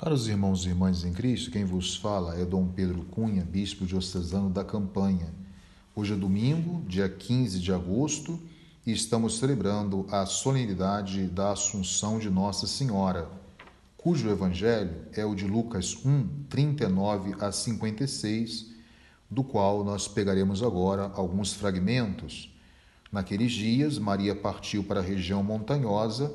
Caros irmãos e irmãs em Cristo, quem vos fala é Dom Pedro Cunha, bispo diocesano da Campanha. Hoje é domingo, dia 15 de agosto, e estamos celebrando a solenidade da Assunção de Nossa Senhora, cujo evangelho é o de Lucas 1, 39 a 56, do qual nós pegaremos agora alguns fragmentos. Naqueles dias, Maria partiu para a região montanhosa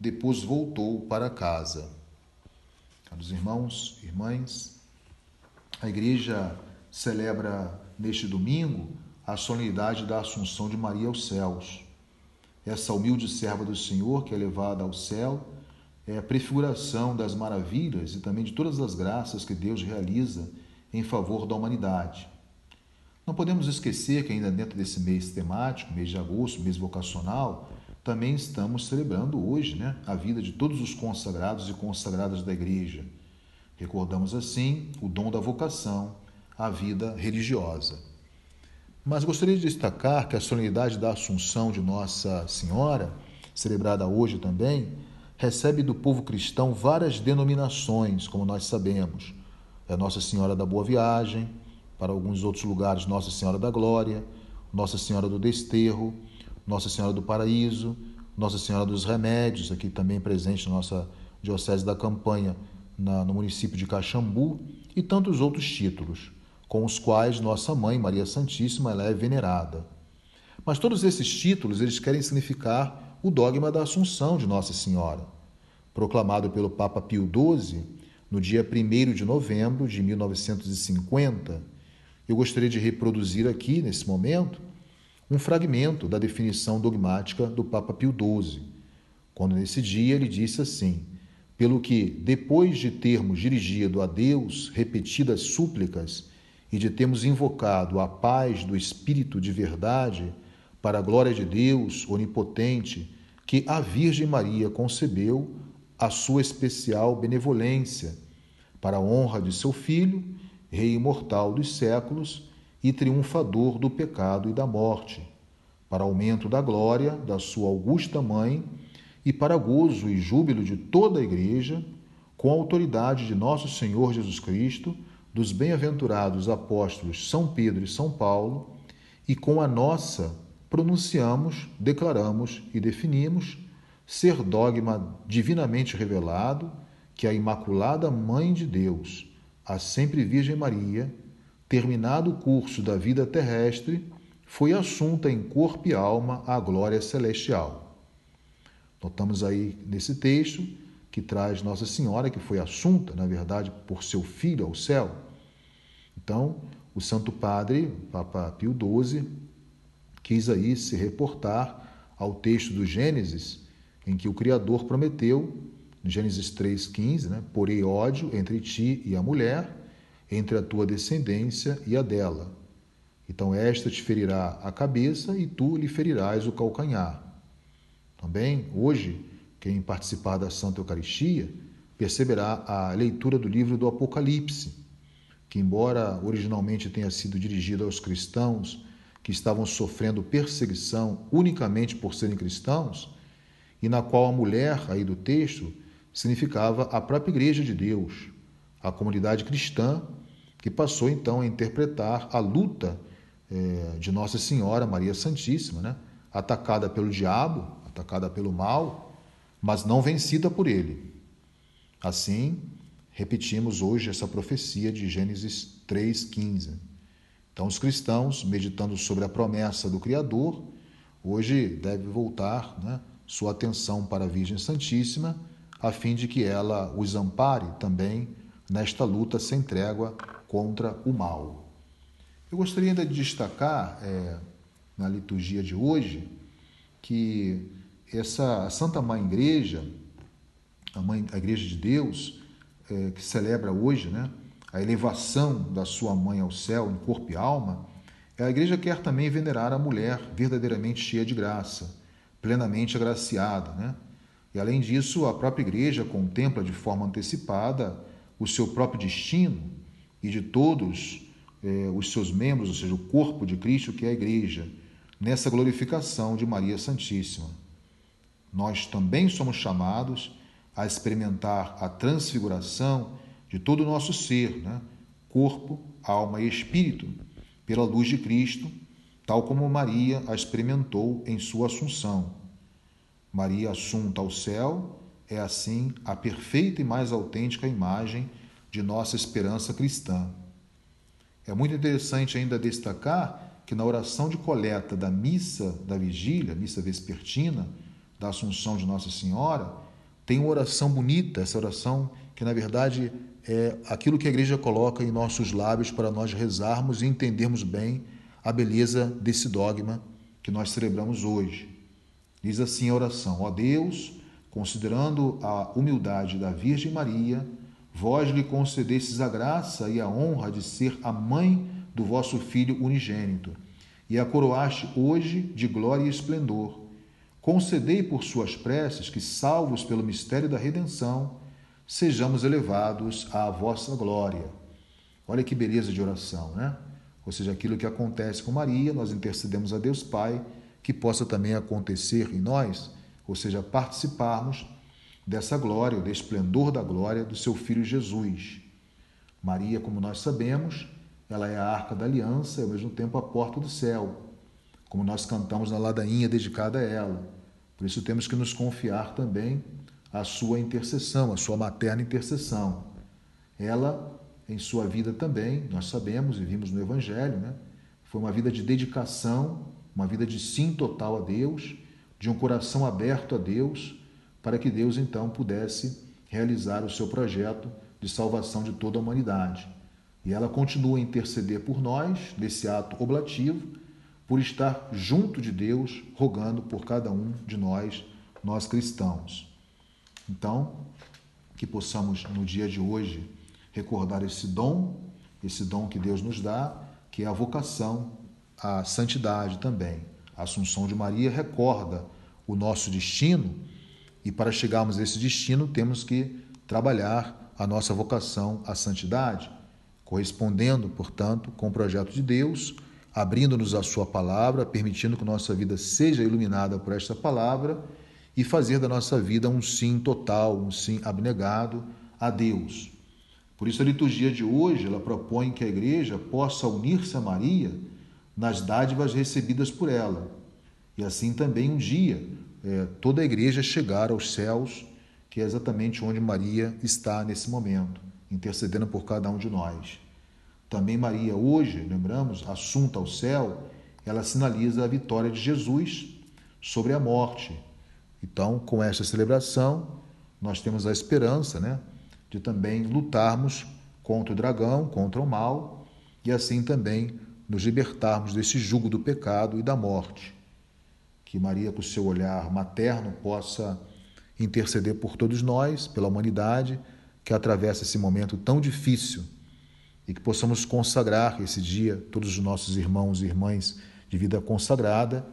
depois voltou para casa. Caros irmãos, irmãs, a igreja celebra neste domingo a solenidade da Assunção de Maria aos céus. Essa humilde serva do Senhor que é levada ao céu é a prefiguração das maravilhas e também de todas as graças que Deus realiza em favor da humanidade. Não podemos esquecer que ainda dentro desse mês temático, mês de agosto, mês vocacional, também estamos celebrando hoje né, a vida de todos os consagrados e consagradas da igreja. Recordamos assim o dom da vocação, a vida religiosa. Mas gostaria de destacar que a solenidade da Assunção de Nossa Senhora, celebrada hoje também, recebe do povo cristão várias denominações, como nós sabemos. É Nossa Senhora da Boa Viagem, para alguns outros lugares, Nossa Senhora da Glória, Nossa Senhora do Desterro, nossa Senhora do Paraíso, Nossa Senhora dos Remédios, aqui também presente na nossa Diocese da Campanha, na, no município de Caxambu, e tantos outros títulos, com os quais Nossa Mãe, Maria Santíssima, ela é venerada. Mas todos esses títulos, eles querem significar o dogma da Assunção de Nossa Senhora, proclamado pelo Papa Pio XII no dia 1 de novembro de 1950. Eu gostaria de reproduzir aqui, nesse momento, um fragmento da definição dogmática do Papa Pio XII, quando nesse dia ele disse assim: pelo que, depois de termos dirigido a Deus repetidas súplicas e de termos invocado a paz do Espírito de verdade, para a glória de Deus onipotente, que a Virgem Maria concebeu a sua especial benevolência, para a honra de seu Filho, Rei imortal dos séculos, e triunfador do pecado e da morte, para aumento da glória da sua augusta mãe e para gozo e júbilo de toda a Igreja, com a autoridade de nosso Senhor Jesus Cristo, dos bem-aventurados apóstolos São Pedro e São Paulo, e com a nossa pronunciamos, declaramos e definimos ser dogma divinamente revelado que a Imaculada Mãe de Deus, a sempre Virgem Maria, terminado o curso da vida terrestre, foi assunta em corpo e alma à glória celestial. Notamos aí nesse texto que traz Nossa Senhora, que foi assunta, na verdade, por seu filho ao céu. Então, o Santo Padre, Papa Pio XII, quis aí se reportar ao texto do Gênesis, em que o Criador prometeu, Gênesis 3,15, né, porei ódio entre ti e a mulher, entre a tua descendência e a dela. Então esta te ferirá a cabeça e tu lhe ferirás o calcanhar. Também, hoje, quem participar da Santa Eucaristia perceberá a leitura do livro do Apocalipse, que, embora originalmente tenha sido dirigido aos cristãos que estavam sofrendo perseguição unicamente por serem cristãos, e na qual a mulher aí do texto significava a própria Igreja de Deus, a comunidade cristã que passou então a interpretar a luta é, de Nossa Senhora Maria Santíssima, né? atacada pelo diabo, atacada pelo mal, mas não vencida por ele. Assim, repetimos hoje essa profecia de Gênesis 3,15. Então, os cristãos, meditando sobre a promessa do Criador, hoje deve voltar né, sua atenção para a Virgem Santíssima, a fim de que ela os ampare também nesta luta sem trégua contra o mal. Eu gostaria ainda de destacar é, na liturgia de hoje que essa Santa Mãe Igreja, a, mãe, a Igreja de Deus, é, que celebra hoje, né, a elevação da sua mãe ao céu em corpo e alma, a igreja quer também venerar a mulher verdadeiramente cheia de graça, plenamente agraciada, né? E além disso, a própria igreja contempla de forma antecipada o seu próprio destino e de todos eh, os seus membros, ou seja, o corpo de Cristo, que é a igreja, nessa glorificação de Maria Santíssima. Nós também somos chamados a experimentar a transfiguração de todo o nosso ser, né? corpo, alma e espírito, pela luz de Cristo, tal como Maria a experimentou em sua assunção. Maria assunta ao céu é assim a perfeita e mais autêntica imagem de nossa esperança cristã. É muito interessante ainda destacar que na oração de coleta da missa da vigília, missa vespertina, da Assunção de Nossa Senhora, tem uma oração bonita, essa oração que na verdade é aquilo que a igreja coloca em nossos lábios para nós rezarmos e entendermos bem a beleza desse dogma que nós celebramos hoje. Diz assim a oração: Ó Deus, considerando a humildade da Virgem Maria, vós lhe concedestes a graça e a honra de ser a mãe do vosso Filho unigênito, e a coroaste hoje de glória e esplendor. Concedei por suas preces que, salvos pelo mistério da redenção, sejamos elevados à vossa glória. Olha que beleza de oração, né? Ou seja, aquilo que acontece com Maria, nós intercedemos a Deus Pai, que possa também acontecer em nós, ou seja, participarmos dessa glória, do esplendor da glória do seu filho Jesus. Maria, como nós sabemos, ela é a arca da aliança e ao mesmo tempo a porta do céu, como nós cantamos na ladainha dedicada a ela. Por isso temos que nos confiar também a sua intercessão, a sua materna intercessão. Ela, em sua vida também, nós sabemos e vimos no Evangelho, né? foi uma vida de dedicação, uma vida de sim total a Deus, de um coração aberto a Deus, para que Deus então pudesse realizar o seu projeto de salvação de toda a humanidade. E ela continua a interceder por nós, nesse ato oblativo, por estar junto de Deus, rogando por cada um de nós, nós cristãos. Então, que possamos no dia de hoje recordar esse dom, esse dom que Deus nos dá, que é a vocação à santidade também. A Assunção de Maria recorda o nosso destino e para chegarmos a esse destino temos que trabalhar a nossa vocação à santidade, correspondendo, portanto, com o projeto de Deus, abrindo-nos a sua palavra, permitindo que nossa vida seja iluminada por esta palavra e fazer da nossa vida um sim total, um sim abnegado a Deus. Por isso a liturgia de hoje, ela propõe que a igreja possa unir-se a Maria nas dádivas recebidas por ela. E assim também um dia é, toda a igreja chegar aos céus, que é exatamente onde Maria está nesse momento, intercedendo por cada um de nós. Também Maria, hoje, lembramos, assunta ao céu, ela sinaliza a vitória de Jesus sobre a morte, então, com esta celebração, nós temos a esperança né, de também lutarmos contra o dragão, contra o mal, e assim também nos libertarmos desse jugo do pecado e da morte. Que Maria, com o seu olhar materno, possa interceder por todos nós, pela humanidade que atravessa esse momento tão difícil e que possamos consagrar esse dia, todos os nossos irmãos e irmãs de vida consagrada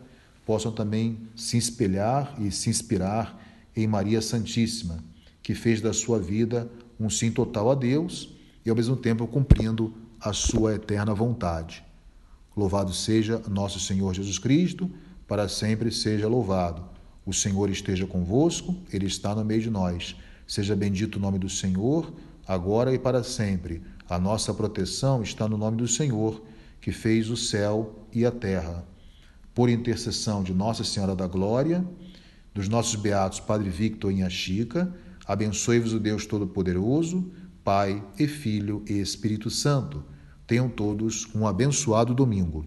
possam também se espelhar e se inspirar em Maria Santíssima, que fez da sua vida um sim total a Deus e ao mesmo tempo cumprindo a sua eterna vontade. Louvado seja nosso Senhor Jesus Cristo, para sempre seja louvado. O Senhor esteja convosco, Ele está no meio de nós. Seja bendito o nome do Senhor, agora e para sempre. A nossa proteção está no nome do Senhor, que fez o céu e a terra por intercessão de Nossa Senhora da Glória, dos nossos beatos Padre Victor e Chica, abençoe-vos o Deus Todo-Poderoso, Pai e Filho e Espírito Santo. Tenham todos um abençoado domingo.